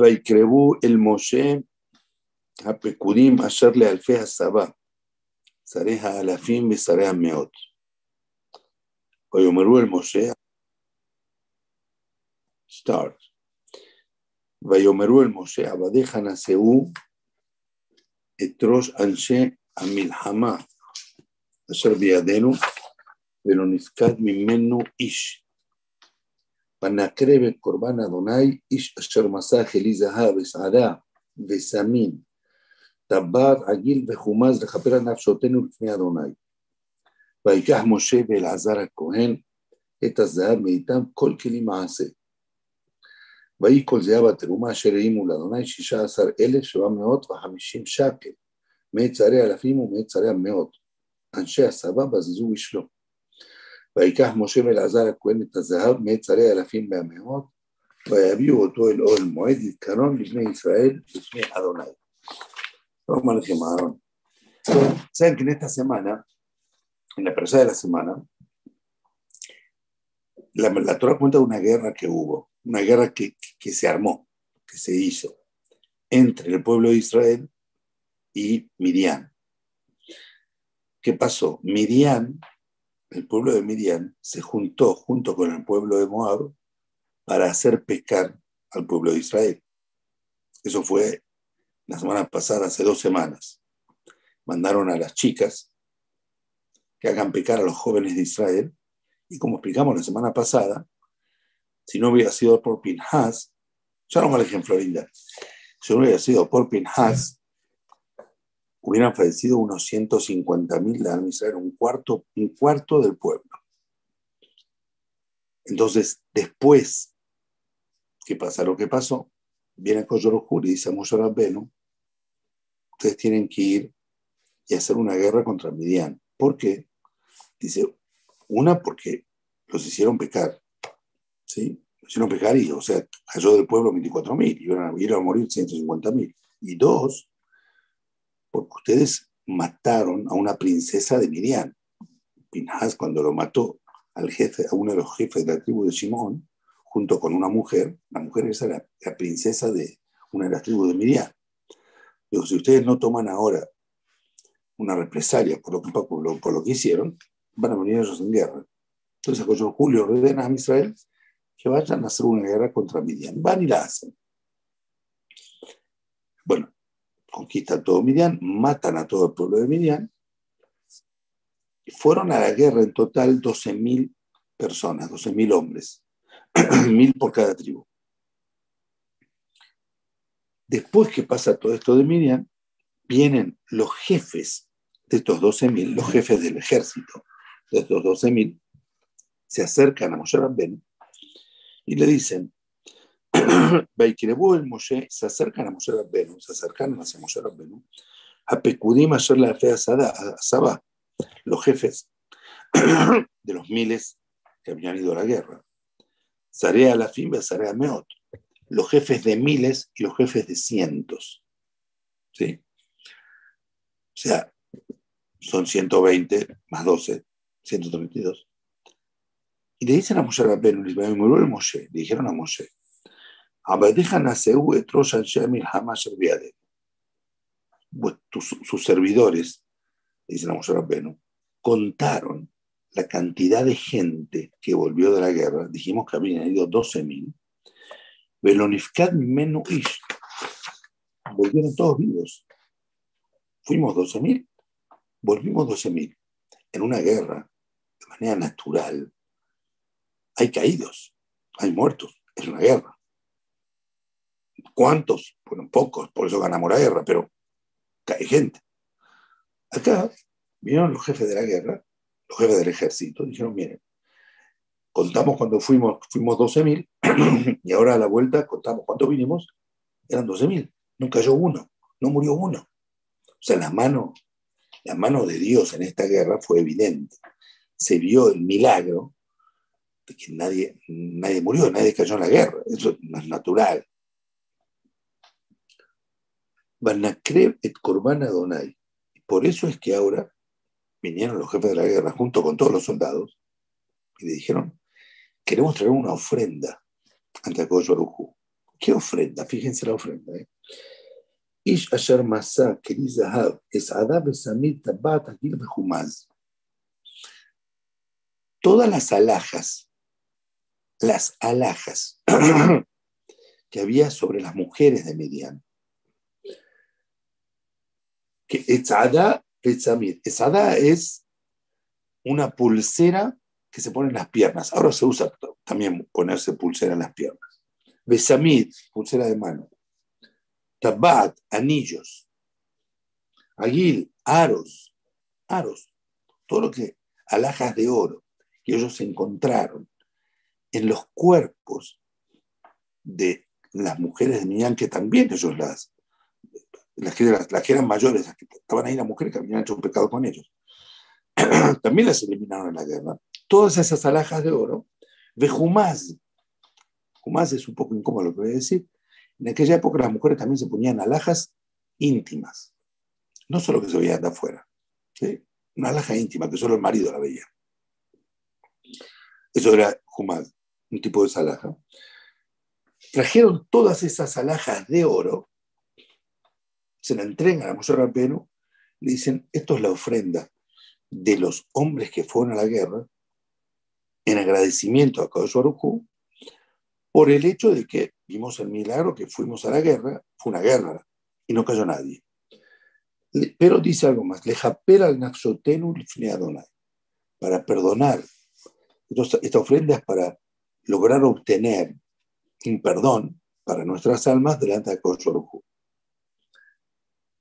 ויקרבו אל משה הפקודים אשר לאלפי הסבא, שרי האלפים ושרי המאות. ויאמרו אל משה, start. ויאמרו אל משה, עבדיך נשאו את ראש אנשי המלחמה אשר בידינו, ולא נפקד ממנו איש. ונקרב את קורבן אדוני, איש אשר מסע כלי זהב וסעדה וסמין, טבעת עגיל וחומז לכפר על נפשותנו לפני אדוני. ויקח משה ואלעזר הכהן את הזהב מאיתם כל כלי מעשה. ויהי כל זהב התרומה אשר העימו לאדוני שישה עשר אלף שבע מאות וחמישים שקל, מאת צערי אלפים ומאת צערי המאות. אנשי הסבא בזזו איש לו. ויקח משה ואלעזר הכהן את הזהב מאת צערי אלפים והמאות, ויביאו אותו אל אוהל מועד להתקרון לבני ישראל לפני אדוני. Vamos al Aarón. Saben que en esta semana, en la persona de la semana, la, la Torah cuenta de una guerra que hubo, una guerra que, que se armó, que se hizo entre el pueblo de Israel y Midian. ¿Qué pasó? Midian, el pueblo de Midian, se juntó junto con el pueblo de Moab para hacer pescar al pueblo de Israel. Eso fue la semana pasada, hace dos semanas. Mandaron a las chicas que hagan pecar a los jóvenes de Israel. Y como explicamos la semana pasada, si no hubiera sido por Pinhas, ya no me en Florinda, si no hubiera sido por Pinhas, hubieran fallecido unos 150 mil de Israel, un cuarto, un cuarto del pueblo. Entonces, después que pasa lo que pasó, viene Koyorohu y dice a Moshe ustedes tienen que ir y hacer una guerra contra Midian. ¿Por qué? Dice, una, porque los hicieron pecar, ¿sí? Los hicieron pecar y, o sea, cayó del pueblo 24 mil, iban, a, a morir 150 mil. Y dos, porque ustedes mataron a una princesa de Midian. Pinhas, cuando lo mató al jefe, a uno de los jefes de la tribu de Simón, junto con una mujer, la mujer esa era la princesa de una de las tribus de Midian. Digo, si ustedes no toman ahora una represalia por lo que, por lo, que hicieron, van a venir ellos en guerra. Entonces, Julio ordena a Israel que vayan a hacer una guerra contra Midian. Van y la hacen. Bueno, conquistan todo Midian, matan a todo el pueblo de Midian. Y fueron a la guerra en total 12.000 personas, 12.000 hombres, mil por cada tribu. Después que pasa todo esto de Miriam, vienen los jefes de estos 12.000, los jefes del ejército de estos 12.000, se acercan a Moshe Rabben y le dicen, el se acercan a Moshe Rabben, se acercan hacia Moshe Rabben, a Pekudim ayer la fe a Sabá, los jefes de los miles que habían ido a la guerra. Sarea la fin, Sarea Meot los jefes de miles y los jefes de cientos. ¿Sí? O sea, son 120 más 12, 132. Y le dicen a Moshe Rabbeinu, le Moshe, dijeron a Moshe, sus servidores, dicen a Moshe Rabbeinu, contaron la cantidad de gente que volvió de la guerra, dijimos que habían ido 12.000, Belonifkat Menu Ish. Volvieron todos vivos. Fuimos 12.000, volvimos 12.000. En una guerra, de manera natural, hay caídos, hay muertos, es una guerra. ¿Cuántos? Bueno, pocos, por eso ganamos la guerra, pero cae gente. Acá vinieron los jefes de la guerra, los jefes del ejército, dijeron, miren, contamos cuando fuimos, fuimos 12.000 y ahora a la vuelta contamos cuánto vinimos, eran 12.000, no cayó uno, no murió uno. O sea, la mano, la mano de Dios en esta guerra fue evidente. Se vio el milagro de que nadie, nadie murió, nadie cayó en la guerra. Eso no es natural. Et Korban Adonai. Por eso es que ahora vinieron los jefes de la guerra junto con todos los soldados y le dijeron, queremos traer una ofrenda ante Akosh ¿Qué ofrenda? Fíjense la ofrenda. ¿eh? Ish asher es adab tabat. Todas las alhajas, las alhajas que había sobre las mujeres de Midian, que Etzada Etzada es una pulsera que se pone en las piernas. Ahora se usa también ponerse pulsera en las piernas. Besamid, pulsera de mano. Tabat, anillos. Aguil, aros. Aros. Todo lo que, alhajas de oro que ellos encontraron en los cuerpos de las mujeres de Miñán, que también ellos las, las que, eran mayores, las que estaban ahí, las mujeres que habían hecho un pecado con ellos, también las eliminaron en la guerra. Todas esas alhajas de oro, de Jumaz. Jumaz es un poco incómodo lo que voy a decir. En aquella época las mujeres también se ponían alhajas íntimas, no solo que se veían de afuera. Una alhaja íntima que solo el marido la veía. Eso era Jumaz, un tipo de alhaja. Trajeron todas esas alhajas de oro se la entregan a Moshe Rabbeinu, le dicen, esto es la ofrenda de los hombres que fueron a la guerra en agradecimiento a Kadosh por el hecho de que vimos el milagro que fuimos a la guerra, fue una guerra y no cayó nadie. Pero dice algo más, le japera al nafsotenu para perdonar. esta ofrenda es para lograr obtener un perdón para nuestras almas delante de Kadosh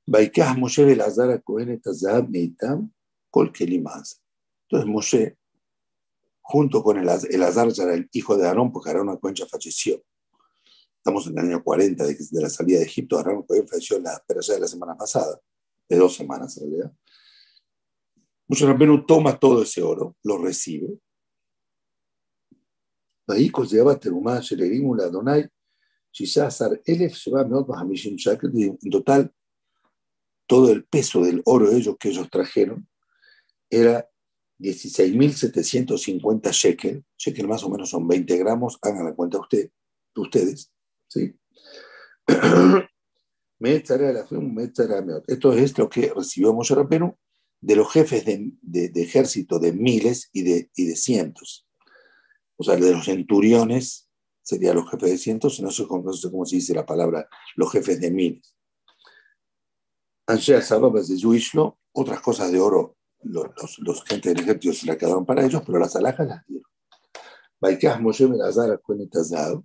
Baikah Moshe Belazar a Azab Neitam Kol Kelimaz. Entonces Moshe, junto con el, Azar, era el hijo de Aarón, porque Aarón falleció. Estamos en el año 40 de, la salida de Egipto. Aarón Cohen falleció la de la semana pasada, de dos semanas en realidad. Moshe Rabbenu toma todo ese oro, lo recibe. En total todo el peso del oro de ellos que ellos trajeron era 16.750 shekel, shekel más o menos son 20 gramos, hagan la cuenta usted, ustedes, ¿sí? Esto es lo que recibió Moshe Rabbeinu de los jefes de, ejército de miles y de, y de cientos. O sea, de los centuriones serían los jefes de cientos, no sé, no sé cómo se dice la palabra, los jefes de miles. Anshe Sababas de Yuishlo, otras cosas de oro, los, los, los gente del ejército se la quedaron para ellos, pero las alhajas las dieron. Baikah Moshe Belazar Azar,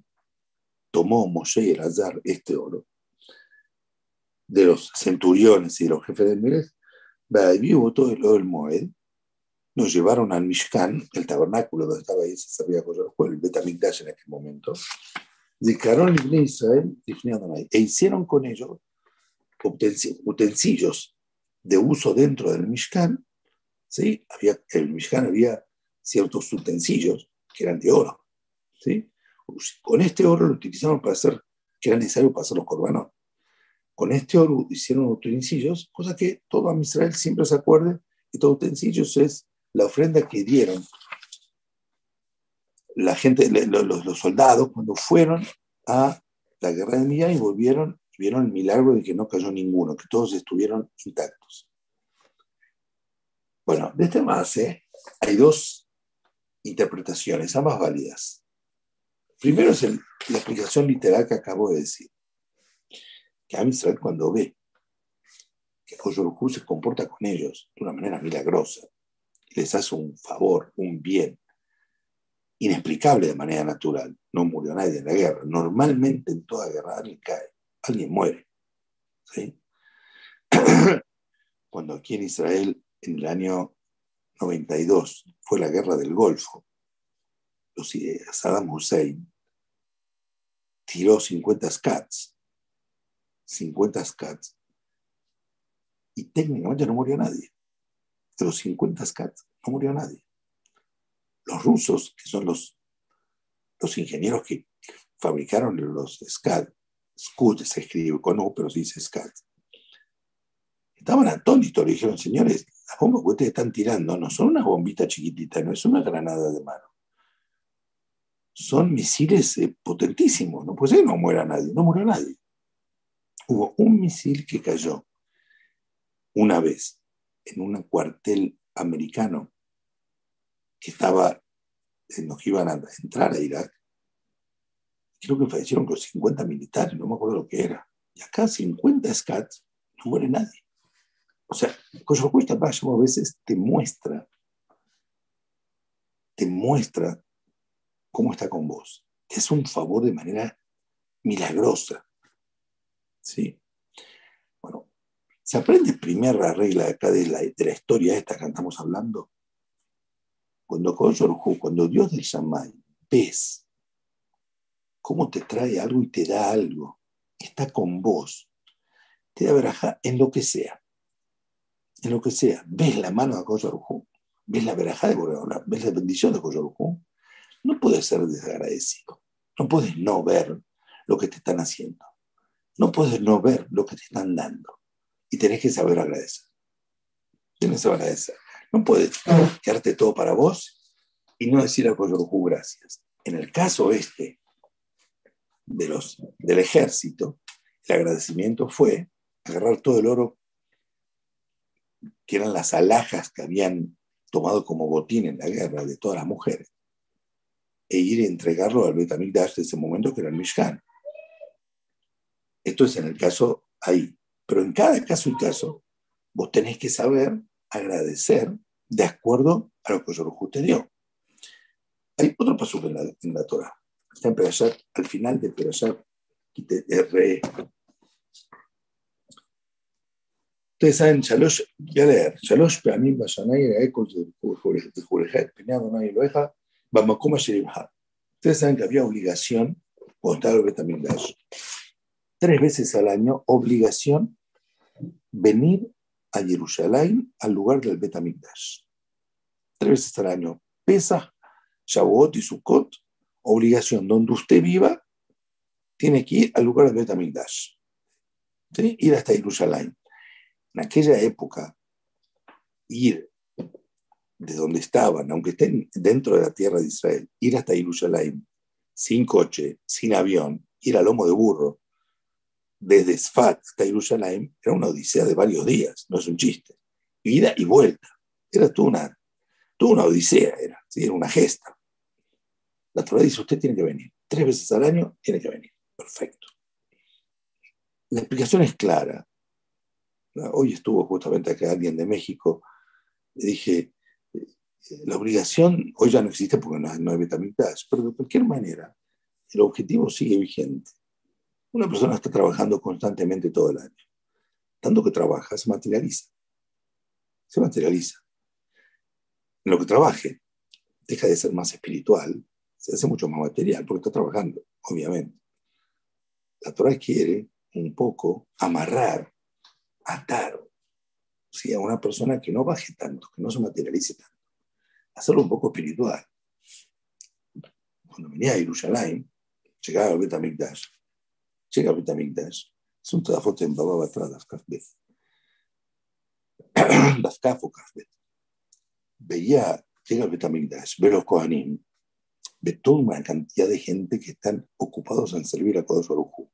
tomó Moshe el Azar este oro de los centuriones y de los jefes de vivo todo el oro del Moed, nos llevaron al Mishkan, el tabernáculo donde estaba ahí, se sabía el Betamigdash en aquel momento, dedicaron a Israel e hicieron con ellos utensilios de uso dentro del Mishkan, ¿sí? había, el Mishkan había ciertos utensilios que eran de oro. ¿sí? Con este oro lo utilizaron para hacer, que era necesario para hacer los corbanos. Con este oro hicieron utensilios, cosa que todo Israel siempre se acuerde, y todo utensilios es la ofrenda que dieron la gente, los, los soldados, cuando fueron a la guerra de Millán y volvieron vieron el milagro de que no cayó ninguno, que todos estuvieron intactos. Bueno, de este base hay dos interpretaciones, ambas válidas. Primero es la explicación literal que acabo de decir. Que Amisrael cuando ve que Koyorujú se comporta con ellos de una manera milagrosa, les hace un favor, un bien, inexplicable de manera natural. No murió nadie en la guerra. Normalmente en toda guerra alguien cae alguien muere. Cuando aquí en Israel, en el año 92, fue la guerra del Golfo, los, Saddam Hussein tiró 50 scats, 50 scats, y técnicamente no murió nadie. De los 50 scats no murió nadie. Los rusos, que son los, los ingenieros que fabricaron los SCAD, Scud se escribe con U, pero se dice SCAT. Estaban atónitos, le dijeron, señores, las bombas que ustedes están tirando no son una bombita chiquitita, no es una granada de mano. son misiles eh, potentísimos, no puede ser no muera nadie, no murió nadie. Hubo un misil que cayó una vez en un cuartel americano que estaba, en que iban a entrar a Irak. Creo que fallecieron con 50 militares, no me acuerdo lo que era. Y acá 50 SCATs, no muere nadie. O sea, cuesta a veces te muestra, te muestra cómo está con vos. Te hace un favor de manera milagrosa. ¿Sí? Bueno, se aprende primera regla acá de la, de la historia esta que estamos hablando. Cuando, cuando Dios del Shammai ves cómo te trae algo y te da algo, está con vos, te da veraja en lo que sea. En lo que sea. Ves la mano de Koyorujú, ves la veraja de Boreola, ves la bendición de Koyorujú, no puedes ser desagradecido. No puedes no ver lo que te están haciendo. No puedes no ver lo que te están dando. Y tenés que saber agradecer. Tienes que saber agradecer. No puedes quedarte todo para vos y no decir a Coyorujú gracias. En el caso este de los, del ejército, el agradecimiento fue agarrar todo el oro que eran las alhajas que habían tomado como botín en la guerra de todas las mujeres e ir a entregarlo al Betamigdash de ese momento, que era el Mishkan. Esto es en el caso ahí. Pero en cada caso y caso, vos tenés que saber agradecer de acuerdo a lo que Yorujú te dio. Hay otro paso en la, en la Torah. Está en Perashat, al final de Perashat, R. Ustedes saben, Shalosh, voy a leer, Shalosh Peamim Bashanay, Ecos de Jurejet, Pineado, Nadie lo deja, Ustedes saben que había obligación estaba el Betamigdash. Tres veces al año, obligación venir a Jerusalén, al lugar del Betamigdash. Tres veces al año. Pesa, Shavuot y Sukkot, obligación. Donde usted viva, tiene que ir al lugar del Betamigdash. ¿Sí? Ir hasta Jerusalén. En aquella época, ir de donde estaban, aunque estén dentro de la tierra de Israel, ir hasta Jerusalén sin coche, sin avión, ir a lomo de burro, desde Sfat hasta Jerusalén, era una odisea de varios días, no es un chiste. Ida y vuelta. Era toda una, una odisea, era, era una gesta. La Torah dice, usted tiene que venir. Tres veces al año tiene que venir. Perfecto. La explicación es clara. Hoy estuvo justamente acá alguien de México. Le dije, la obligación hoy ya no existe porque no, hay betamitas, pero de cualquier manera, el objetivo sigue vigente. Una persona está trabajando constantemente todo el año. Tanto que trabaja, se materializa. Se materializa. En lo que trabaje, deja de ser más espiritual, se hace mucho más material porque está trabajando, obviamente. La Torah quiere un poco amarrar, atar a una persona que no baje tanto, que no se materialice tanto hacerlo un poco espiritual. Cuando venía a Jerusalén, llegaba al Betamigdash, llega al Betamigdash, es un trabajo en Baba Batra, Dafkaf Bet. Dafkaf o. Veía, llega al Betamigdash, ve los Kohanim, ve toda una cantidad de gente que están ocupados en servir a Kodosh Baruj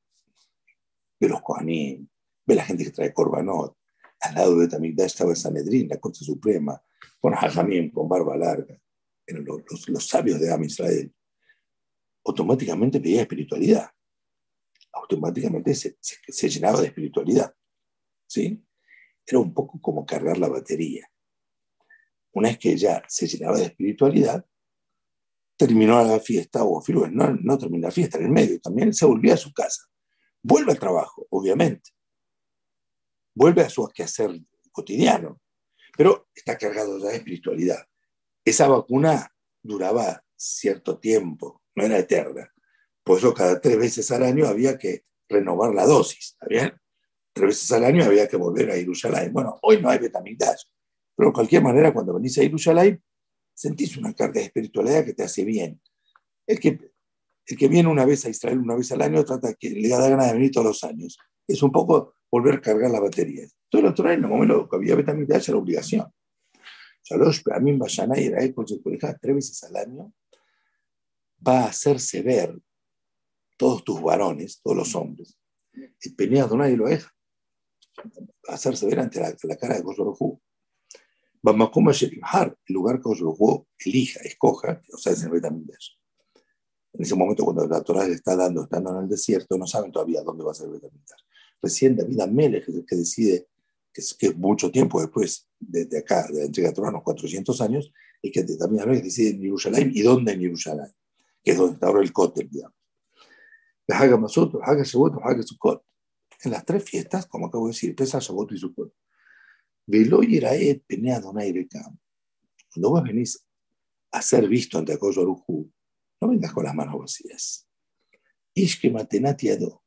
Ve los Kohanim, ve la gente que trae Korbanot. Al lado de Betamigdash estaba el Sanedrín, la Corte Suprema, con Hajamim, con barba larga, eran los, sabios de Am Israel, automáticamente pedía espiritualidad. Automáticamente se, se, llenaba de espiritualidad. ¿sí? Era un poco como cargar la batería. Una vez que ya se llenaba de espiritualidad, terminó la fiesta, o no, no terminó la fiesta, en el medio también se volvía a su casa. Vuelve al trabajo, obviamente. Vuelve a su quehacer cotidiano pero está cargado ya de espiritualidad. Esa vacuna duraba cierto tiempo, no era eterna. Por eso cada tres veces al año había que renovar la dosis, ¿está bien? Tres veces al año había que volver a Jerusalén. Bueno, hoy no hay Betamigdash, pero de cualquier manera cuando venís a Jerusalén sentís una carga de espiritualidad que te hace bien. El que, el que viene una vez a Israel una vez al año trata que le da ganas de venir todos los años. Es un poco volver a cargar la batería. Todo lo otro en el momento que había Betamigdash era obligación. Shalosh Peamim Bashanay era por tres veces al año. va a hacerse ver todos tus varones, todos los hombres. El peneado nadie lo deja. A hacerse ver ante la, cara de Koshorohu. Bamakum el lugar que Koshorohu elija, escoja, o sea, es el Betamidash. En ese momento, cuando la Torah le está dando, estando en el desierto, no saben todavía dónde va a ser el Betamidash. Recién David Amelech es el que decide, que es, que mucho tiempo después de, acá, de la entrega de Torah, unos 400 años, y que David Amelech decide en Jerusalén y dónde en Jerusalén, que es donde está ahora el Kotel, digamos. La Haga Masot, Haga Shavuot, Haga. En las tres fiestas, como acabo de decir, Pesach, Shavuot y Sukkot. Velo Yiraet Penea Donai Rekam. Cuando vos venís a ser visto ante Akoyo Arujú, no vengas con las manos vacías. Ishke Matenati Ado.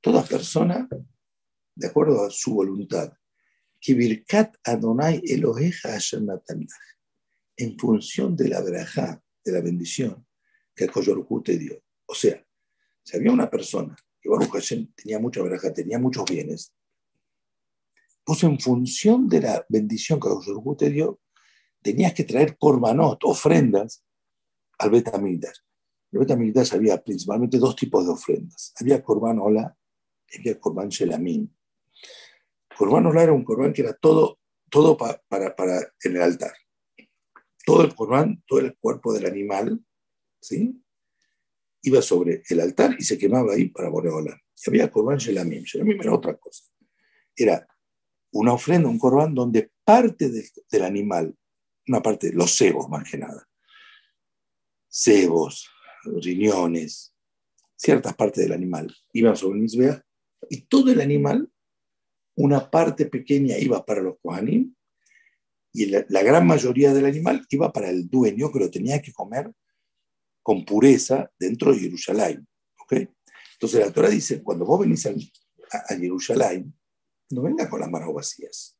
Toda persona, de acuerdo a su voluntad, que Birkat Adonai Eloheja Asher en función de la verajá, de la bendición que Akoyo te dio. O sea, si había una persona que Baruch Hashem tenía mucha veraja, tenía muchos bienes, pues en función de la bendición que Baruch te dio, tenías que traer korbanot, ofrendas, al Betamigdash. En el Betamigdash había principalmente dos tipos de ofrendas. Había korban hola y había korban shelamim. Korban hola era un korban que era todo, todo para, para en el altar. Todo el korban, todo el cuerpo del animal, ¿sí? iba sobre el altar y se quemaba ahí para Boreola. Y había Corban Shelamim. Shelamim era otra cosa. Era una ofrenda, un Corban donde parte del animal, una parte, los cebos más que nada, cebos, riñones, ciertas partes del animal iban sobre el Misbea y todo el animal, una parte pequeña iba para los Kohanim y la, la gran mayoría del animal iba para el dueño que lo tenía que comer con pureza dentro de Jerusalén. ¿okay? Entonces la Torah dice, cuando vos venís a, Jerusalén, no vengas con las manos vacías.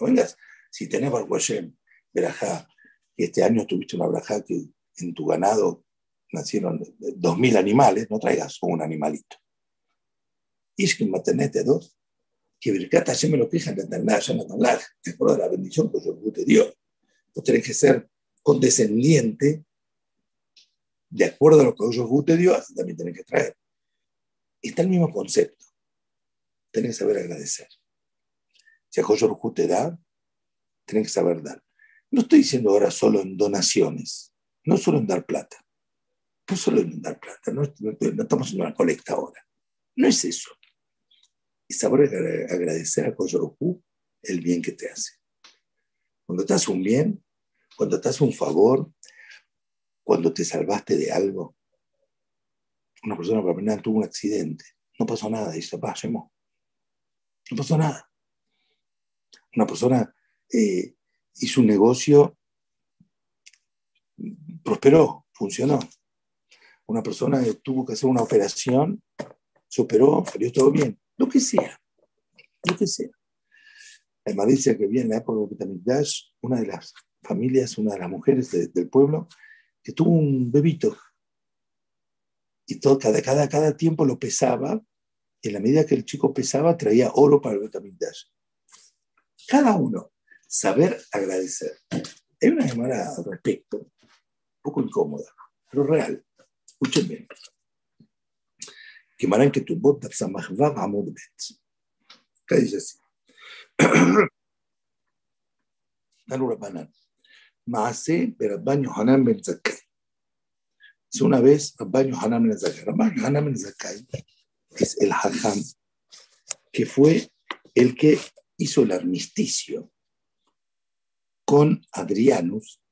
No vengas, si tenés Baruch Hashem, Berajá, y este año tuviste una Berajá que en tu ganado nacieron dos mil animales, no traigas un animalito. Ishkin matenete dos, que Birkat Hashem me lo de ya no Tanlah, de acuerdo a la bendición que yo te dio. Vos tenés que ser condescendiente de acuerdo a lo que Hu te dio, también tenés que traer. Está el mismo concepto. Tenés que saber agradecer. Si a Hu te da, tenés que saber dar. No estoy diciendo ahora solo en donaciones, no solo en dar plata. No solo en dar plata, no, estamos en una colecta ahora. No es eso. Y saber agradecer a Hu el bien que te hace. Cuando te hace un bien, cuando te hace un favor, cuando te salvaste de algo. Una persona tuvo un accidente, no pasó nada, dice, pasemos. No pasó nada. Una persona eh, hizo un negocio, prosperó, funcionó. Una persona tuvo que hacer una operación, se operó, salió todo bien. Lo que sea, lo que sea. Además dice que viene en la época de una de las familias, una de las mujeres del pueblo, que tuvo un bebito. Y todo, cada, cada, cada tiempo lo pesaba, en la medida que el chico pesaba, traía oro para el Betamigdash. Cada uno, saber agradecer. Hay una llamada al respecto, un poco incómoda, pero real. Escuchen bien. Que maran que tu bot amod bet. ¿Qué dice así? Nalura banana. Maase Berabban Yohanan Ben Zakai. Es una vez Rabban Yohanan Ben Zakai. Rabban Yohanan Ben Zakai es el Hajam que fue el que hizo el armisticio con Adrianus,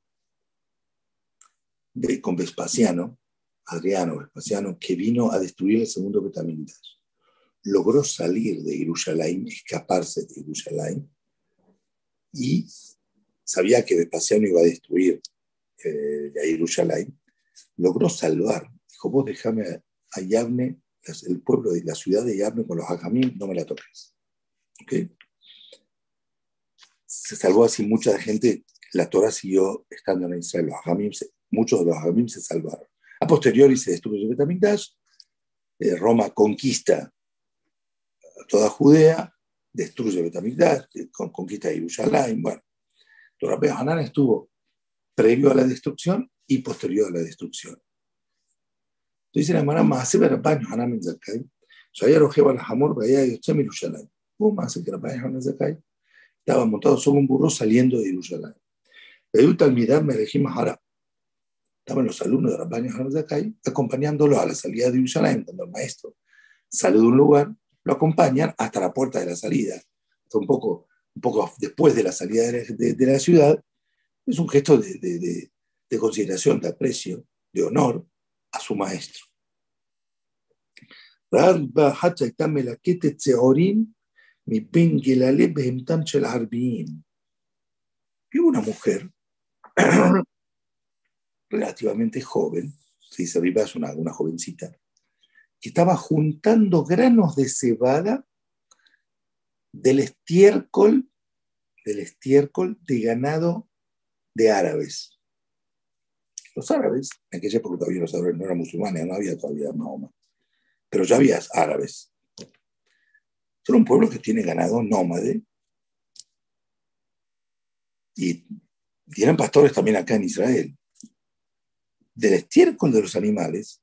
de, con Vespasiano, Adriano Vespasiano, que vino a destruir el segundo Betamigdash. Logró salir de Jerusalén, escaparse de Jerusalén y sabía que Vespasiano iba a destruir eh, Jerusalén, logró salvar. Dijo, vos déjame a Yavne, el pueblo de la ciudad de Yavne con los hajamim, no me la toques. Se salvó así mucha gente, la Torah siguió estando en Israel, los muchos de los hajamim se salvaron. A posteriori se destruye Betamigdash, eh, Roma conquista toda Judea, destruye Betamigdash, conquista Jerusalén, bueno. Rabbi Hanan estuvo previo a la destrucción y posterior a la destrucción. Entonces la hermana Maaseba Rabbaño Hanam Zakai, Shaya Rojeba al Hamor Baya Yotzem Yerushalayim. ¿Cómo hace que Rabbaño Hanam Zakai estaba montado sobre un burro saliendo de Jerusalén? Beut Talmidad Merejim Harab. Estaban los alumnos de Rabbaño Hanam Zakai acompañándolo a la salida de Jerusalén, cuando el maestro sale de un lugar, lo acompañan hasta la puerta de la salida. un poco, un poco después de la salida de, de la ciudad, es un gesto de, de, de, consideración, de aprecio, de honor a su maestro. Y una mujer relativamente joven, se dice arriba es una, una jovencita, que estaba juntando granos de cebada del estiércol, del estiércol de ganado de árabes. Los árabes, en aquella época todavía los árabes no eran musulmanes, no había todavía Mahoma, pero ya había árabes. Son un pueblo que tiene ganado nómade y tienen pastores también acá en Israel. Del estiércol de los animales,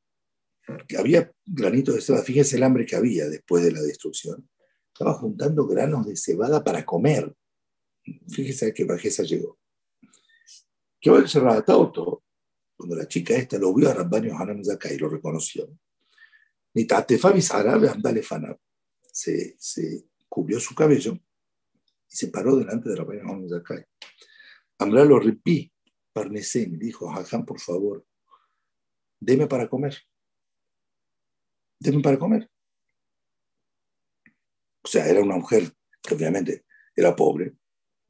había granito de cebada, fíjense el hambre que había después de la destrucción, estaba juntando granos de cebada para comer. Fíjese a qué bajeza llegó. Que hoy se todo. Cuando la chica esta lo vio a Rabbanio Hanan Zakai lo reconoció. Ni se, se cubrió su cabello y se paró delante de Rabbanio Hanan Zakai. Amra lo repí, Parnesén, dijo, Hajam, por favor, deme para comer. Deme para comer. O sea, era una mujer que obviamente era pobre,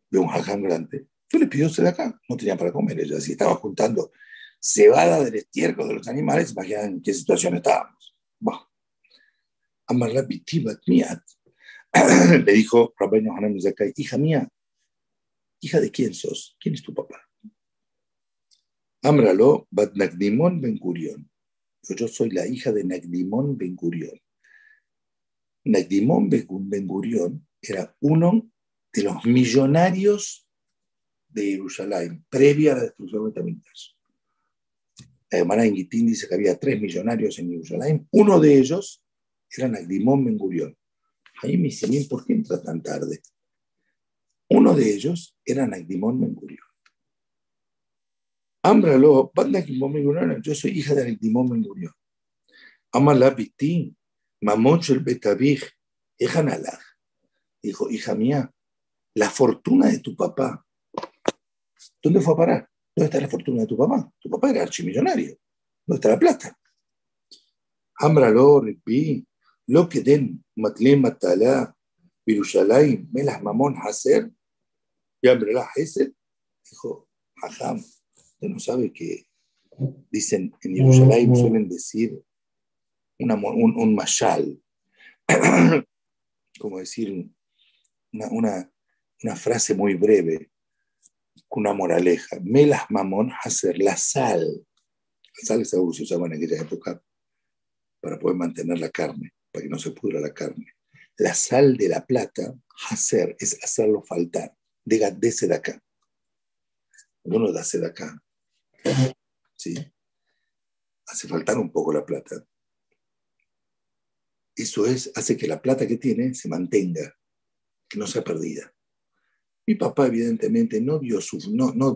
de un Hajam grande, yo le pidió acá, no tenía para comer. Ella, si estaba juntando cebada del estiércol de los animales, imagínate en qué situación estábamos. Le dijo Rabbeinu Hanan Zakai, hija mía, hija de quién sos? ¿Quién es tu papá? Amralo bat Nagdimon Ben Gurion. Yo soy la hija de Nagdimon Ben Gurion. Nagdimon Ben Gurion era uno de los millonarios de Jerusalén, previa a la destrucción de Tamitas. La hermana Ingitín dice que había tres millonarios en Jerusalén. Uno de ellos era Nagdimón Ben Gurión. Ahí me dice, ¿por qué entra tan tarde? Uno de ellos era Nagdimón Ben Gurión. Ámbralo, Nagdimón Ben Gurión, yo soy hija de Nagdimón Ben Gurión. Amala Bitín, Mamón el Betabij, Dijo, hija mía, la fortuna de tu papá ¿Dónde fue a parar? ¿Dónde está la fortuna de tu papá? Tu papá era archimillonario. ¿Dónde está la plata? Ambralo, Ripi, lo que den, Matlén, Matalá, Virushalay, Melas Mamón, Hacer, y Ambralá, Hesed, dijo, Ajam, usted no sabe que dicen en Jerusalén suelen decir un, un mashal, como decir una, una, una frase muy breve una moraleja. Melas mamón hacer la sal. La sal es algo que se usaba en aquella época para poder mantener la carne, para que no se pudra la carne. La sal de la plata, hacer, es hacerlo faltar. De, de acá. Uno da acá. ¿Sí? Hace faltar un poco la plata. Eso es, hace que la plata que tiene se mantenga, que no sea perdida. Mi papá evidentemente no dio, su, no,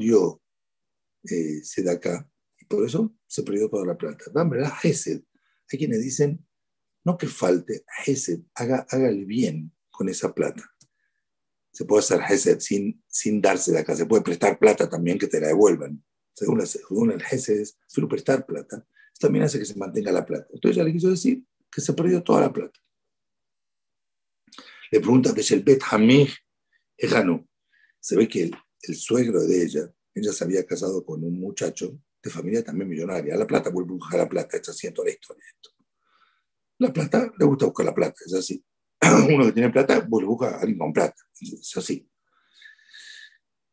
eh, y por eso se perdió toda la plata. ¿verdad? Hesed. Hay quienes dicen, no que falte, Hesed, haga, haga bien con esa plata. Se puede hacer Hesed sin, sin darse de acá, se puede prestar plata también que te la devuelvan. Según, la, según el Hesed, es solo prestar plata. también hace que se mantenga la plata. Entonces ya le quiso decir que se perdió toda la plata. Le pregunta, ¿es el Bet Hamih? Ejano se ve que el, suegro de ella, ella se había casado con un muchacho de familia también millonaria. La plata vuelve a buscar la plata, es así toda la historia. Esto. La plata, le gusta buscar la plata, es así. Uno que tiene plata, vuelve a buscar a alguien con plata, es así.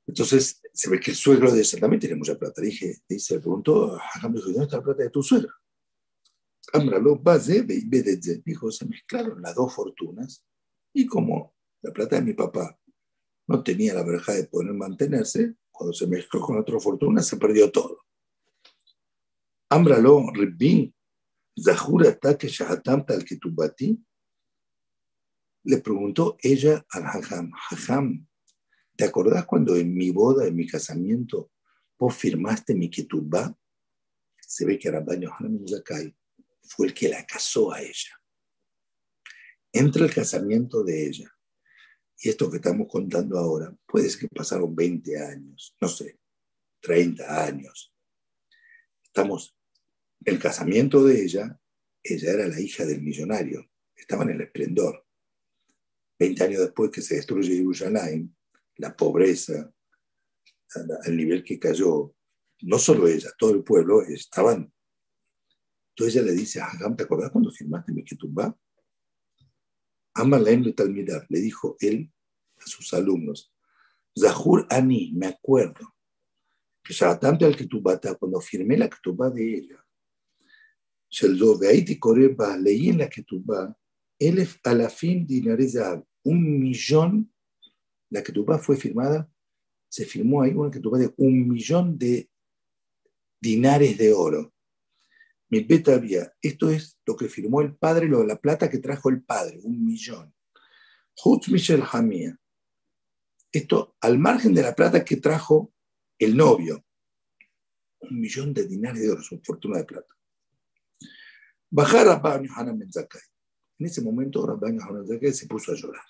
Entonces, se ve que el suegro de ella también tiene mucha plata. Dije, dice, le preguntó, ¿dónde está la plata de tu suegro? Dijo, se mezclaron las dos fortunas y como la plata de mi papá no tenía la verja de poder mantenerse, cuando se mezcló con otra fortuna se perdió todo. Ambralo, Ribbin, Zahura Ataque Shahatam Tal Ketubati. Le preguntó ella al Hajam, Hajam, ¿te acordás cuando en mi boda, en mi casamiento, vos firmaste mi ketubá? Se ve que Rabbaño Hanan Zakai fue el que la casó a ella. Entre el casamiento de ella y esto que estamos contando ahora, puede que pasaron 20 años, no sé, 30 años. Estamos, el casamiento de ella, ella era la hija del millonario, estaba en el esplendor. 20 años después que se destruye Jerusalén, la pobreza, al nivel que cayó, no solo ella, todo el pueblo estaban. Entonces ella le dice a Hagam, ¿te acordás cuando firmaste mi Ketubá? Amalaim Talmidar, le dijo él a sus alumnos, Zahur Ani, me acuerdo, que tanto al Ketubata, cuando firmé la Ketubá de ella, Sheldove, Koreba, leí en la Ketubá, Elef Alafim dinares un millón, la Ketubá fue firmada, se firmó ahí una Ketubá de un millón de dinares de oro. Había, esto es lo que firmó el padre, lo de la plata que trajo el padre, un millón. Hutz Michel Hamia. Esto al margen de la plata que trajo el novio. Un millón de dinares de oro, su fortuna de plata. Bajar a Rabban Yohanan Ben En ese momento Rabban Yohanan Ben se puso a llorar.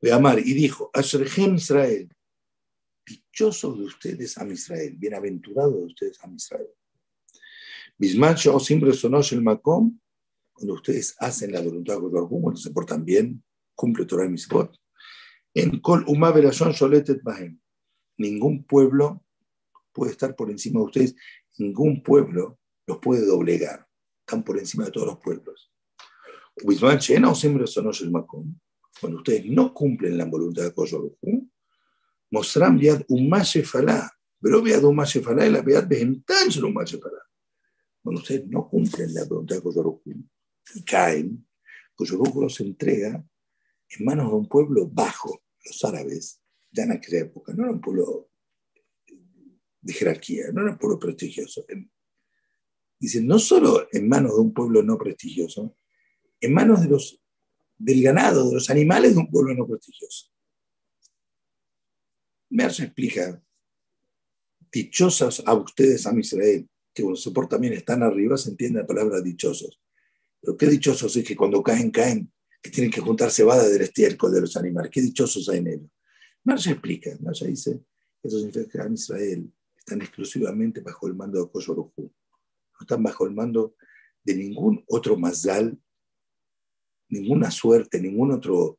De amar y dijo, Ashrechem Israel, dichosos de ustedes a Israel, bienaventurados de ustedes a Israel. Bismancho o siempre sonosh el macom, cuando ustedes hacen la voluntad de Dios, cuando se portan bien, cumple Torah y Mitzvot. En Kol Umá Sholetet Bahem. Ningún pueblo puede estar por encima de ustedes, ningún pueblo los puede doblegar. Están por encima de todos los pueblos. Bismancho o siempre sonosh el macom. Cuando ustedes no cumplen la voluntad de Dios, mostran viad umá shefalá. Pero viad umá shefalá y la viad behemtan shel umá shefalá cuando ustedes no cumplen la voluntad de Koyoruku y caen, Koyoruku los entrega en manos de un pueblo bajo, los árabes, ya en aquella época, no era un pueblo de jerarquía, no era un pueblo prestigioso. Dicen, no solo en manos de un pueblo no prestigioso, en manos de los, del ganado, de los animales de un pueblo no prestigioso. Merce explica, dichosas a ustedes, a Israel, que cuando se porta bien están arriba, se entiende la palabra dichosos. Pero qué dichosos es que cuando caen, caen, que tienen que juntar cebada del estiércol de los animales. Qué dichosos hay en ellos. Marcia explica, Marcia dice, eso significa que en Israel están exclusivamente bajo el mando de Kosorujú. No están bajo el mando de ningún otro mazal, ninguna suerte, ningún otro,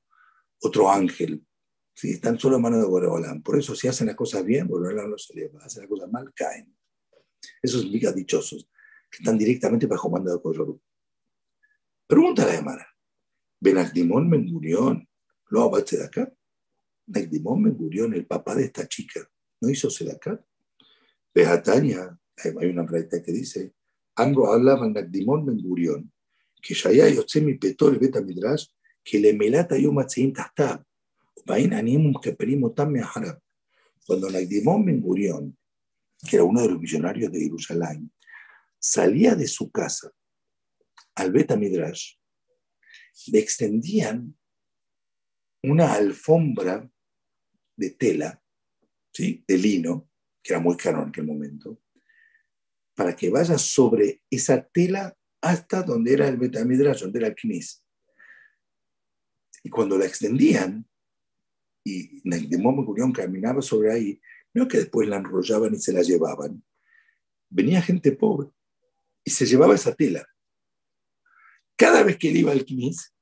otro ángel. Sí, están solo en manos de Boreolán. Por eso, si hacen las cosas bien, Boreolán no se eleva. Hacen las cosas mal, caen. Eso significa dichosos, que están directamente bajo mando de Koyoru. Pregunta la Emara. Benagdimón Mengurión, ¿lo abaste de acá? Benagdimón Mengurión, el papá de esta chica, ¿no hizo acá? Bejatania, hay una práctica que dice, Ambro habla Benagdimón Mengurión, que Shaya Yotzemi Petor Beta Midrash, que le melata yo matzein tastab, vain animum que perimo tam harab. Cuando Nagdimón Mengurión que era uno de los millonarios de Jerusalén, salía de su casa al Beta Midrash, le extendían una alfombra de tela, ¿sí? de lino, que era muy caro en aquel momento, para que vaya sobre esa tela hasta donde era el Midrash, donde era el. Y cuando la extendían, y Nagdemón Gurión caminaba sobre ahí, no que después la enrollaban y se la llevaban. Venía gente pobre y se llevaba esa tela. Cada vez que él iba al Quimis,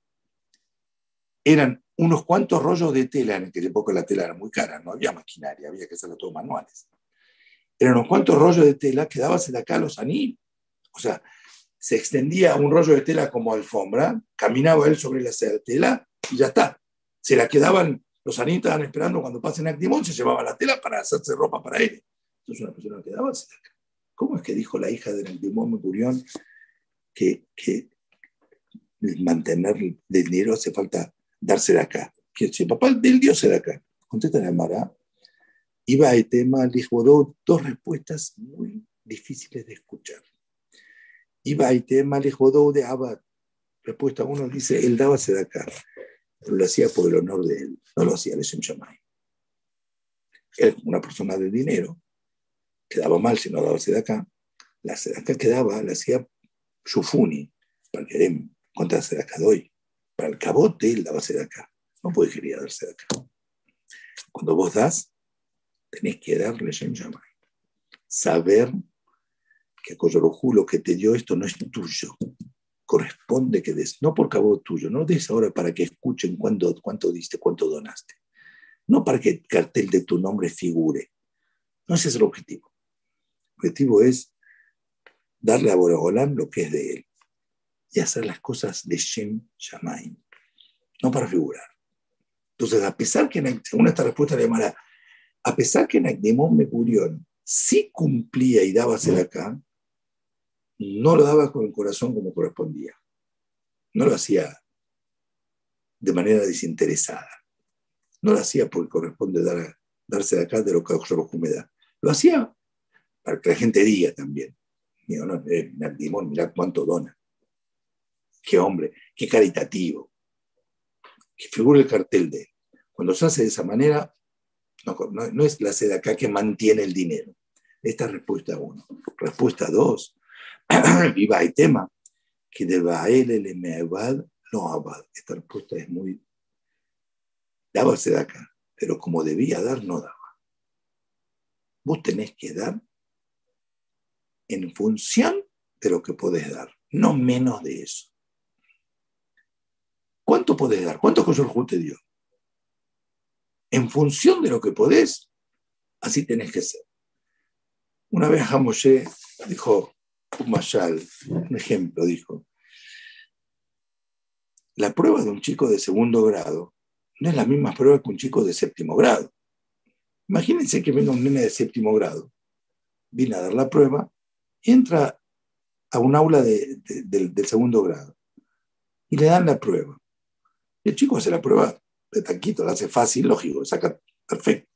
eran unos cuantos rollos de tela, en aquella época la tela era muy cara, no había maquinaria, había que hacerlo todo manuales. Eran unos cuantos rollos de tela que de acá a los anillos. O sea, se extendía un rollo de tela como alfombra, caminaba él sobre la tela y ya está. Se la quedaban los anitas estaban esperando cuando pasen a Actimón, se llevaba la tela para hacerse ropa para él. Entonces una persona quedaba cerca. ¿Cómo es que dijo la hija de Actimón Mecurión que, que mantener el dinero hace falta dársela acá? Que si el papá del Dios se acá. Contesta la Mara. Iba a tema, le dijo dos respuestas muy difíciles de escuchar. Iba y tema de Abad. Respuesta uno dice, él daba acá, pero lo hacía por el honor de él, no lo hacía Leshem Shamay. Él, una persona de dinero, quedaba mal si no daba acá. La sedaka que daba la hacía Shufuni, para que contra acá doy. Para el cabote él daba acá. No puede querer darse acá. Cuando vos das, tenés que darle Shem Shamay. Saber que Coyorojú lo que te dio esto no es tuyo. Corresponde que des, no por cabo tuyo, no des ahora para que escuchen cuánto, cuánto diste, cuánto donaste. No para que el cartel de tu nombre figure. No ese es el objetivo. El objetivo es darle a Boragolán lo que es de él y hacer las cosas de Shem Shamaim, no para figurar. Entonces, a pesar que, según esta respuesta le llamará, a pesar que Nagdemón Megurión sí cumplía y daba acá, no lo daba con el corazón como correspondía. No lo hacía de manera desinteresada. No lo hacía porque corresponde dar, darse de acá de lo que me da. Lo hacía para que la gente diga también. No, eh, mirá cuánto dona. Qué hombre, qué caritativo. Que figura el cartel de Cuando se hace de esa manera, no, es la sede acá que mantiene el dinero. Esta es respuesta uno. Respuesta dos, viva el tema, que de Bael el Meabad no abad. Esta respuesta es muy. Daba de acá, pero como debía dar, no daba. Vos tenés que dar en función de lo que podés dar, no menos de eso. ¿Cuánto podés dar? ¿Cuánto Kosorjú te dio? En función de lo que podés, así tenés que ser. Una vez Hamoshe dijo, mashal, un ejemplo, dijo, la prueba de un chico de segundo grado no es la misma prueba que un chico de séptimo grado. Imagínense que venga un nene de séptimo grado, viene a dar la prueba entra a un aula del segundo grado y le dan la prueba. El chico hace la prueba de tanquito, la hace fácil, lógico, saca perfecto.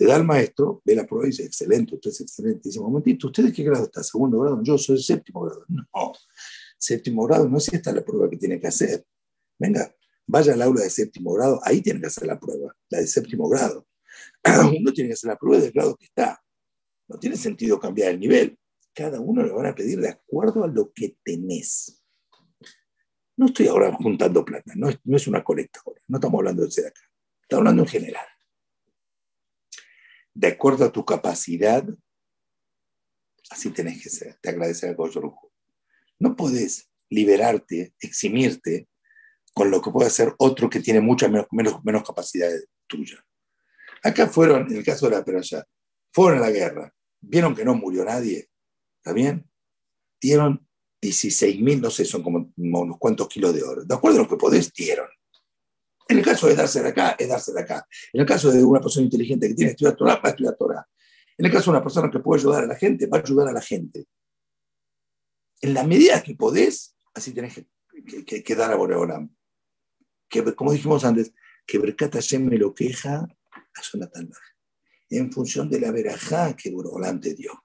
Le da al maestro, ve la prueba y dice, excelente, usted es excelente. Dice, momentito, ¿usted de qué grado está? ¿Segundo grado? Yo soy séptimo grado. No, séptimo grado no es esta la prueba que tiene que hacer. Venga, vaya al aula de séptimo grado, ahí tiene que hacer la prueba, la de séptimo grado. Uno tiene que hacer la prueba del grado que está. No tiene sentido cambiar el nivel. Cada uno le van a pedir de acuerdo a lo que tenés. No estoy ahora juntando plata, no es, no es una colecta ahora, no estamos hablando de acá, estamos hablando en general de acuerdo a tu capacidad, así tenés que ser, te agradecer a Goyorujo. No puedes liberarte, eximirte con lo que puede hacer otro que tiene mucha menos, menos, capacidad tuya. Acá fueron, en el caso de la Peraya, fueron a la guerra, vieron que no murió nadie, ¿está bien? Dieron 16 mil, no sé, son como unos cuantos kilos de oro. De acuerdo a lo que podés, dieron. En el caso de darse de acá, es darse de acá. En el caso de una persona inteligente que tiene que estudiar Torah, va a estudiar Torah. En el caso de una persona que puede ayudar a la gente, va a ayudar a la gente. En la medida que podés, así tenés que, dar a Boreolam. Que, como dijimos antes, que Berkata me lo queja a Sonatan en función de la verajá que Boreolam te dio.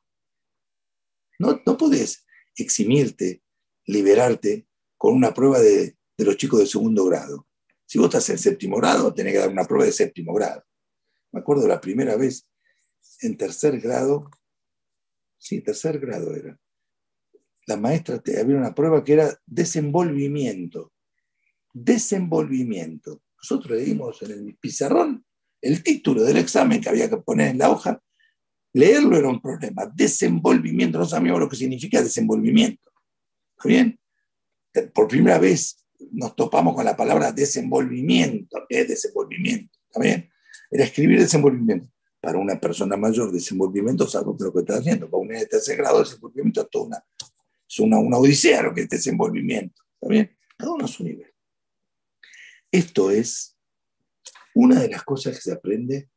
No, no podés eximirte, liberarte con una prueba de los chicos de segundo grado. Si vos estás en séptimo grado, tenés que dar una prueba de séptimo grado. Me acuerdo la primera vez en tercer grado, sí, tercer grado era. La maestra te había una prueba que era desenvolvimiento. Desenvolvimiento. Nosotros leímos en el pizarrón el título del examen que había que poner en la hoja. Leerlo era un problema. Desenvolvimiento. No sabíamos lo que significa desenvolvimiento. ¿Está bien? Por primera vez nos topamos con la palabra desenvolvimiento. ¿Qué es desenvolvimiento? ¿Está bien? Era escribir desenvolvimiento. Para una persona mayor, desenvolvimiento es algo que lo que está haciendo. Para un de tercer grado, desenvolvimiento es toda una, es una, una odisea lo que es desenvolvimiento. ¿Está bien? Cada uno a su nivel. Esto es una de las cosas que se aprende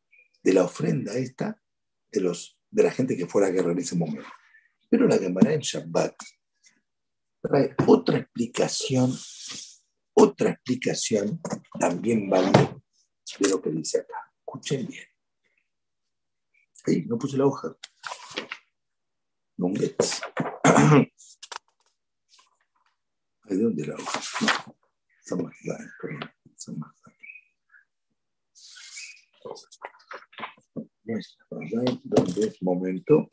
de la ofrenda esta de, los, de la gente que fue a la guerra en ese momento. Pero la Gemara en Shabbat trae otra explicación otra explicación también vale de lo que dice acá. Escuchen bien. Ahí, no puse la hoja. Nunguets. ¿De dónde la hoja? No. Samazai, perdón. Samazai. ¿Dónde es? Momento.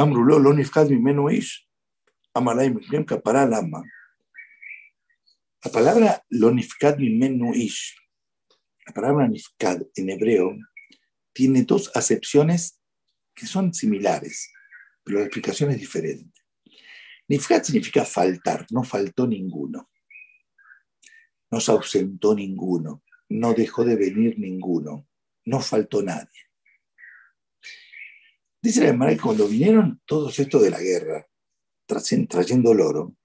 אמרו לו, לא נפקד ממנו איש. אמר להם, מכם כפרה למה? La palabra lo nifkad mimenu ish La palabra nifkad en hebreo tiene dos acepciones que son similares, pero la explicación es diferente. Nifkad significa faltar, no faltó ninguno. No se ausentó ninguno, no dejó de venir ninguno, no faltó nadie. Dice la hermana que cuando vinieron todos estos de la guerra, trayendo el oro,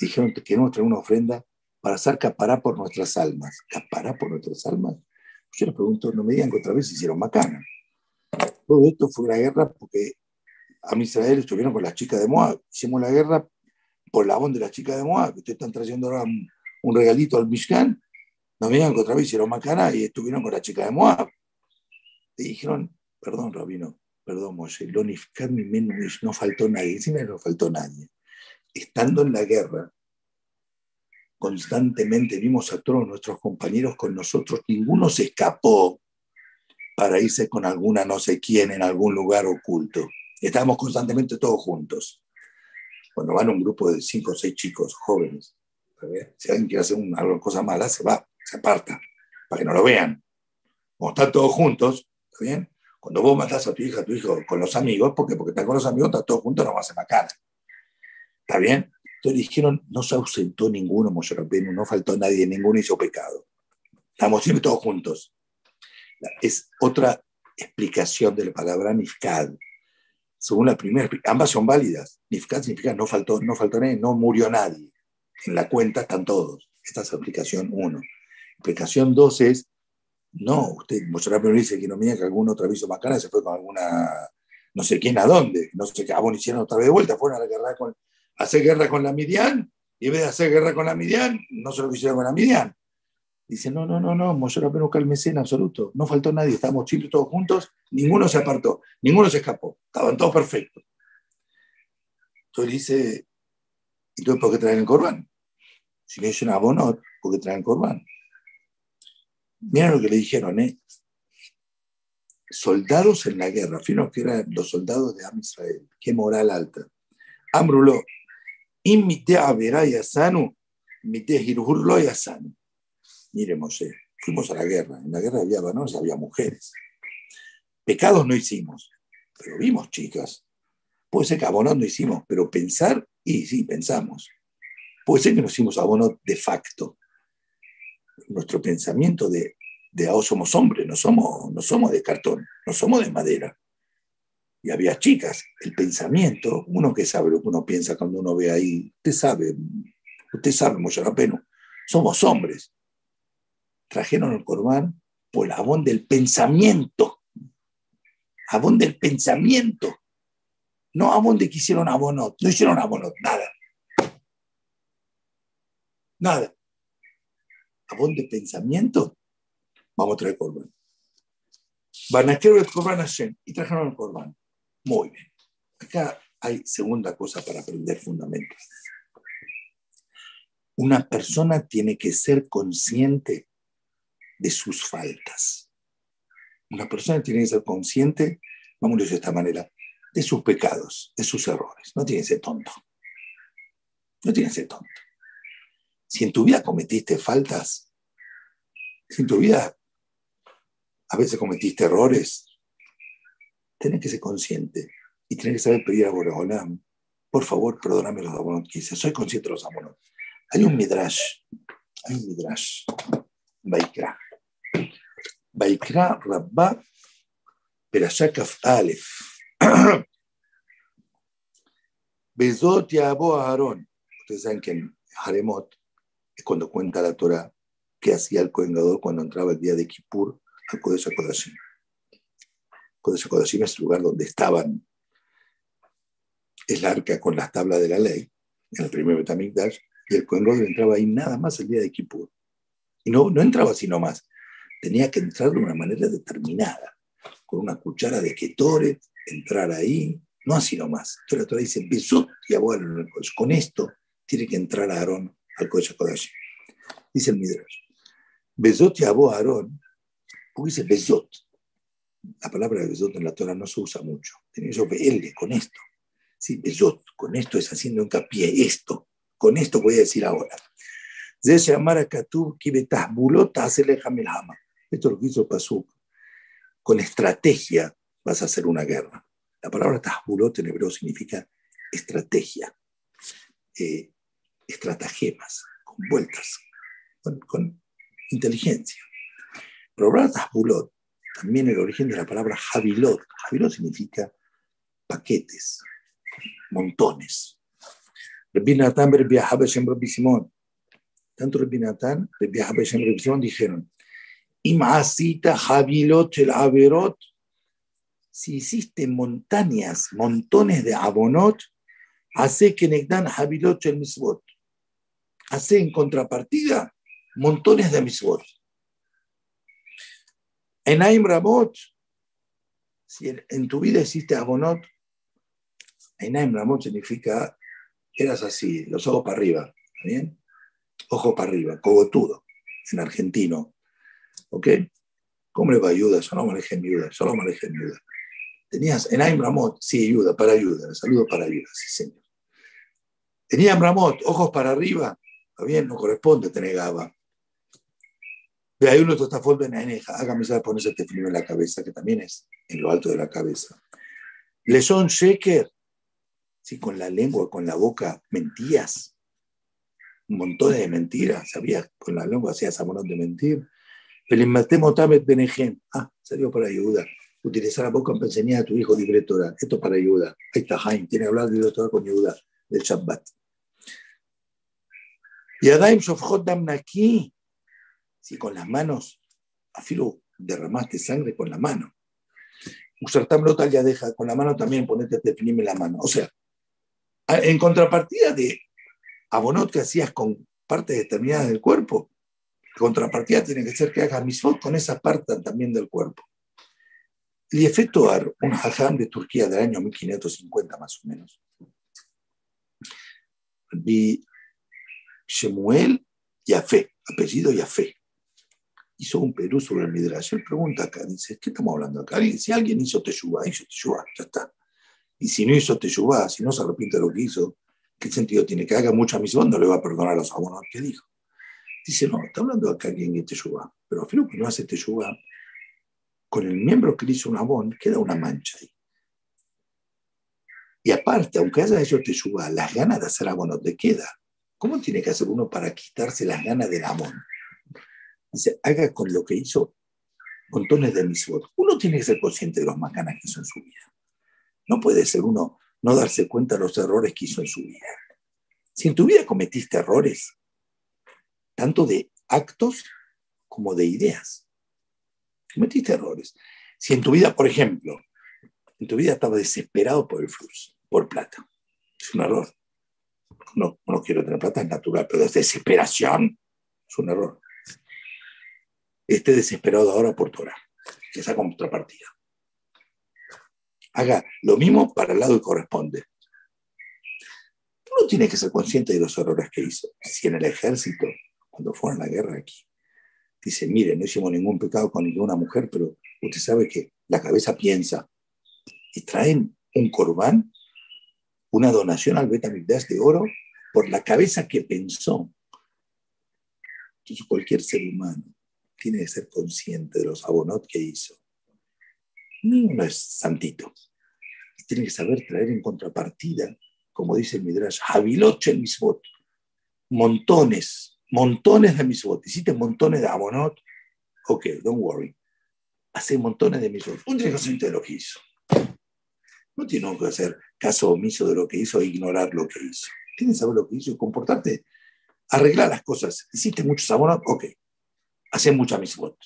dijeron que queremos traer una ofrenda para hacer capará por nuestras almas. ¿Capará por nuestras almas? Yo les pregunto, no me digan que otra vez hicieron macana. Todo esto fue una guerra porque a Israel estuvieron con las chicas de Moab. Hicimos la guerra por la onda de las chicas de Moab. Ustedes están trayendo ahora un, regalito al Mishkan. No me digan que otra vez hicieron macana y estuvieron con las chicas de Moab. Dijeron, perdón, Rabino, perdón, Moshe, no faltó nadie. Encima no faltó nadie. Estando en la guerra, constantemente vimos a todos nuestros compañeros con nosotros, ninguno se escapó para irse con alguna no sé quién en algún lugar oculto. Estábamos constantemente todos juntos. Cuando van un grupo de cinco o seis chicos jóvenes, si alguien quiere hacer una cosa mala, se va, se aparta, para que no lo vean. Como están todos juntos, ¿está bien? Cuando vos matás a tu hija, a tu hijo con los amigos, porque porque están con los amigos, están todos juntos, no va a macana. ¿Está bien? Entonces dijeron, no se ausentó ninguno, Moshe no faltó nadie, ninguno hizo pecado. Estamos siempre todos juntos. Es otra explicación de la palabra nifkad. Según la primera, ambas son válidas. Nifkad significa no faltó, no faltó nadie, no murió nadie. En la cuenta están todos. Esta es la explicación uno. Explicación dos es, no, usted, Moshe dice que no mira que algún otro aviso macana se fue con alguna, no sé quién a dónde, no sé qué, ah, bueno, hicieron otra vez de vuelta, fueron a la guerra con, hacer guerra con la Midian, y en vez de hacer guerra con la Midian, no se lo quisieron con la Midian. Dice, no, no, no, no, Moshe Rabbeinu cálmese en absoluto, no faltó nadie, estábamos siempre todos juntos, ninguno se apartó, ninguno se escapó, estaban todos perfectos. Entonces dice, entonces ¿por qué traen el corbán? Si no es un abono, ¿por qué traen el corbán? Miren lo que le dijeron, ¿eh? Soldados en la guerra, fíjense que eran los soldados de Am Israel, qué moral alta. Amrulo, Imite a Yasanu, mite Hirhurlo Yasanu. Mire, Moshe, fuimos a la guerra. En la guerra había varones, había mujeres. Pecados no hicimos, pero vimos chicas. Puede ser que abonos no hicimos, pero pensar, y sí, pensamos. Puede ser que no hicimos abono de facto. Nuestro pensamiento de, de oh, somos hombres, no somos, no somos de cartón, no somos de madera y había chicas. El pensamiento, uno que sabe lo que uno piensa cuando uno ve ahí, usted sabe, usted sabe, Moshe pena somos hombres. Trajeron el corbán por el abón del pensamiento. Abón del pensamiento. No abón de que hicieron abono, no hicieron abono, nada. Nada. Abón de pensamiento, vamos a traer corbán. Van a querer corbán a y trajeron el corbán. Muy bien. Acá hay segunda cosa para aprender fundamentos. Una persona tiene que ser consciente de sus faltas. Una persona tiene que ser consciente, vamos a decir de esta manera, de sus pecados, de sus errores. No tiene que ser tonto. No tiene que ser tonto. Si en tu vida cometiste faltas, si en tu vida a veces cometiste errores, tenés que ser consciente y tenés que saber pedir a Boreolam por favor, perdóname los abonot que soy consciente de los abonot. Hay un midrash, hay un midrash, Baikra. Baikra Rabba Perashakaf Aleph. Bezot Yabo Aarón. Ustedes saben que en Haremot es cuando cuenta la Torah que hacía el coengador cuando entraba el día de Kippur al Kodesh HaKodashim. Kodesh HaKodashim es el lugar donde estaban el arca con las tablas de la ley, en el primer Betamikdash, y el Kohen entraba ahí nada más el día de Kippur. Y no, no entraba así nomás, tenía que entrar de una manera determinada, con una cuchara de Ketoret, entrar ahí, no así nomás. Entonces la Torah dice, y con esto tiene que entrar Aarón al Kodesh. Dice el Midrash, Besot y Abo Aarón, porque dice Besot. La palabra Besot en la Torah no se usa mucho. Tiene que verle con esto. Sí, Besot, con esto es haciendo hincapié, esto. Con esto voy a decir ahora. Esto es lo que hizo Pasuk. Con estrategia vas a hacer una guerra. La palabra Tahbulot en hebreo significa estrategia, eh, estratagemas, con vueltas, con, inteligencia. Pero la palabra Tahbulot, también el origen de la palabra Javilot. Javilot significa paquetes, montones. Rabbi Natan, Rabbi Simón. Tanto Rabbi Natan, Rabbi Simón dijeron, Imasita Javilot el Averot si hiciste montañas, montones de abonot, hace que Negdan Habilot el Misbot. Hace en contrapartida montones de Misbot. En Aim Ramot, si en tu vida hiciste abonot, en Aim Ramot significa, eras así, los ojos para arriba, ¿bien? Ojo para arriba, cogotudo, en argentino. ¿Ok? ¿Cómo le va ayuda? Solo maneje mi ayuda, solo maneje mi ayuda. Tenías en Aim Ramot, sí, ayuda, para ayuda, saludo para ayuda, sí, señor. Tenía Ramot, ojos para arriba, está bien, no corresponde tener Gaba. De ahí uno en eneja, hágame saber ponerse este frío en la cabeza, que también es en lo alto de la cabeza. Le son sheker, sí, con la lengua, con la boca, mentías. Un montón de mentiras, sabías, con la lengua hacías a de mentir. Pero en ah, salió para ayudar utilizar la boca para enseñar a tu hijo libre Torah. Esto para ayuda. Ahí está Jaime, tiene que hablar de Torah con ayuda del Shabbat. Y Adaim Shofjot aquí, si con las manos, afilo derramaste sangre con la mano. Usar tamblota ya deja, con la mano también ponete definirme la mano. O sea, en contrapartida de abonot que hacías con partes determinadas del cuerpo, contrapartida tiene que ser que hagas misfot con esa parte también del cuerpo. El efectuar un hajam de Turquía del año 1550 más o menos, vi Shemuel Yafé, apellido Yafé, hizo un Perú sobre el Midrash. Él pregunta acá, dice, ¿qué estamos hablando acá? Si alguien hizo Teshuvah, hizo Teshuvah, ya está. Y si no hizo Teshuvah, si no se arrepiente de lo que hizo, ¿qué sentido tiene? Que haga mucha misión, no le va a perdonar a los abonados que dijo. Dice, no, está hablando acá alguien de Teshuvah, pero afirmo que no hace Teshuvah, con el miembro que le hizo un abón, queda una mancha ahí. Y aparte, aunque haya hecho teshuva, las ganas de hacer abón no te queda. ¿Cómo tiene que hacer uno para quitarse las ganas del abón? Dice, haga con lo que hizo montones de misbot. Uno tiene que ser consciente de los ganas que hizo en su vida. No puede ser uno no darse cuenta de los errores que hizo en su vida. Si en tu vida cometiste errores, tanto de actos como de ideas, cometiste errores. Si en tu vida, por ejemplo, en tu vida estaba desesperado por el flujo, por plata, es un error. No, no quiero tener plata, es natural, pero es desesperación, es un error. Esté desesperado ahora por Torah, esa contrapartida. Haga lo mismo para el lado que corresponde. Uno tiene que ser consciente de los errores que hizo. Si en el ejército, cuando fueron a la guerra aquí, dice, mire, no hicimos ningún pecado con ninguna mujer, pero usted sabe que la cabeza piensa. Y traen un corbán, una donación al Betamigdash de oro por la cabeza que pensó. Entonces cualquier ser humano tiene que ser consciente de los abonot que hizo. No es santito. tiene que saber traer en contrapartida como dice el Midrash, Havilot el Misbot, montones, montones de Misbot. Hiciste montones de Amonot, ok, don't worry. Hace montones de Misbot. Un que de lo que hizo. No tiene que hacer caso omiso de lo que hizo e ignorar lo que hizo. Tienes que saber lo que hizo y comportarte, arreglar las cosas. Hiciste muchos Amonot, ok. Hace mucha Misbot.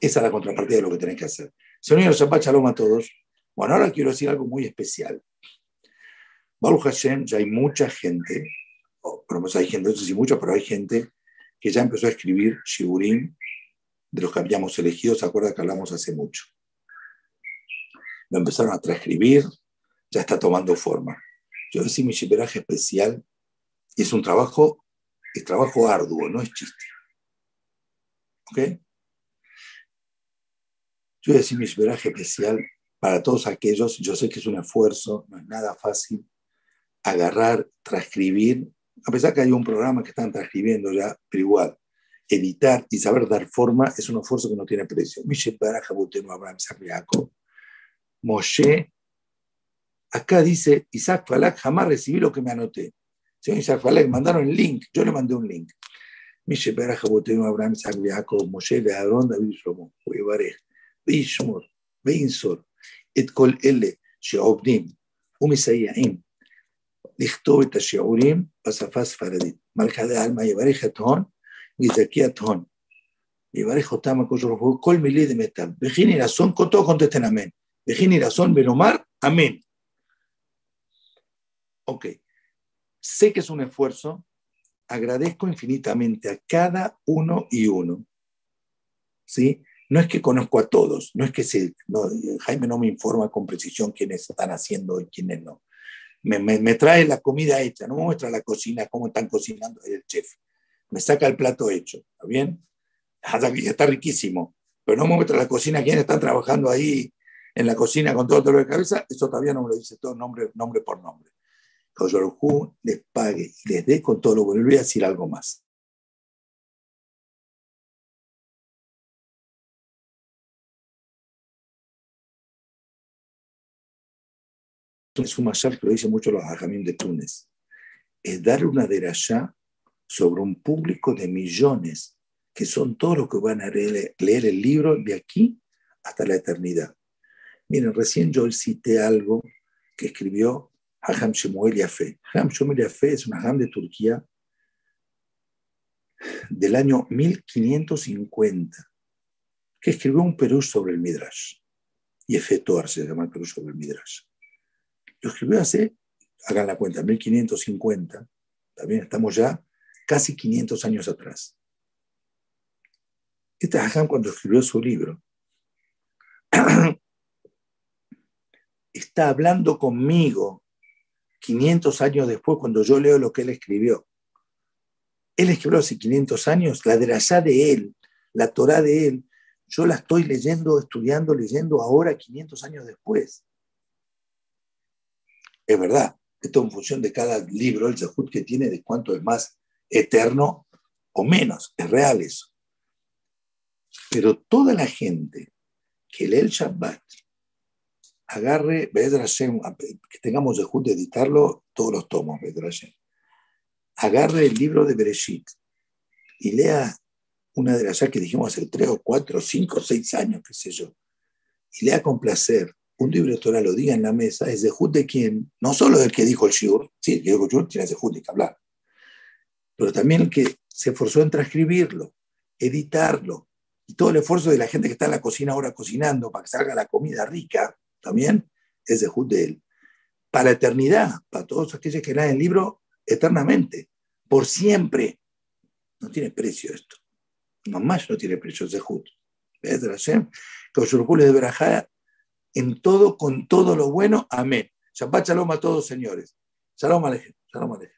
Esa es la contrapartida de lo que tenés que hacer. Señor Shabbat Shalom a todos. Bueno, ahora quiero decir algo muy especial. Baruch Hashem, ya hay mucha gente, o por lo menos hay gente, no sé si mucho, pero hay gente que ya empezó a escribir Shiburim de los que habíamos elegido, ¿se acuerda que hablamos hace mucho? Lo empezaron a transcribir, ya está tomando forma. Yo decía mi shiberaje especial, y es un trabajo, es trabajo arduo, no es chiste. ¿Ok? Yo decía mi shiberaje especial para todos aquellos, yo sé que es un esfuerzo, no es nada fácil, agarrar, transcribir, a pesar que hay un programa que están transcribiendo ya, pero igual, editar y saber dar forma es un esfuerzo que no tiene precio. Moshe, acá dice, Isaac Falak, jamás recibí lo que me anoté. Señor Isaac Falak, mandaron el link, yo le mandé un link. Mishe Baraja Botenu, Abraham, Isaac Jacob, Moshe, Aarón, David Shlomo, Uebarej, Beishmor, Beinsor, את כל אלה שעובדים ומסייעים לכתוב את השיעורים בשפה הספרדית. מלכה דעלמא יברך את הון ויזכי את הון. יברך אותם הקדוש ברוך הוא כל מילי דמיטב. וכי נרסון כותו קונטטן אמן. וכי נרסון ולומר אמן. Ok, sé que es un esfuerzo, agradezco infinitamente a cada uno y uno, ¿sí? no es que conozco a todos, no es que se, Jaime no me informa con precisión quiénes están haciendo y quiénes no. Me, me, trae la comida hecha, no me muestra la cocina, cómo están cocinando el chef. Me saca el plato hecho, ¿está bien? Está riquísimo, pero no me muestra la cocina, quiénes están trabajando ahí en la cocina con todo el dolor de cabeza, eso todavía no me lo dice todo nombre, nombre por nombre. Que les pague y les dé con todo lo bueno. voy a decir algo más. es un masal que lo dicen mucho los ajamín de Túnez, es dar una derashá sobre un público de millones, que son todos los que van a leer, el libro de aquí hasta la eternidad. Miren, recién yo cité algo que escribió Hajam Shemuel Yafé. Hajam Shemuel Yafé es un Hajam de Turquía del año 1550, que escribió un Perú sobre el Midrash. Y Efetuar se llama el Perú sobre el Midrash. Lo escribió hace, hagan la cuenta, 1550, también estamos ya casi 500 años atrás. Este Hajam cuando escribió su libro, está hablando conmigo 500 años después cuando yo leo lo que él escribió. Él escribió hace 500 años, la derashá de él, la Torah de él, yo la estoy leyendo, estudiando, leyendo ahora 500 años después. Es verdad, esto en función de cada libro, el Zehut que tiene, de cuánto es más eterno o menos, es real eso. Pero toda la gente que lee el Shabbat, agarre, que tengamos Zehut de editarlo, todos los tomos, agarre el libro de Bereshit y lea una de las que dijimos hace tres o cuatro, cinco, seis años, qué sé yo, y lea con placer un libro de Torah lo diga en la mesa, es de Jud de quien, no solo del que dijo el Shiur, sí, el que dijo el Shiur tiene de de que hablar, pero también el que se esforzó en transcribirlo, editarlo, y todo el esfuerzo de la gente que está en la cocina ahora cocinando para que salga la comida rica, también es de Jud de él. Para la eternidad, para todos aquellos que leen el libro eternamente, por siempre. No tiene precio esto. Mamás no tiene precio, es de Jud. ¿Ves? Que de Berajá en todo, con todo lo bueno. Amén. Shabbat shalom a todos, señores. Shalom alejem. Shalom alejem.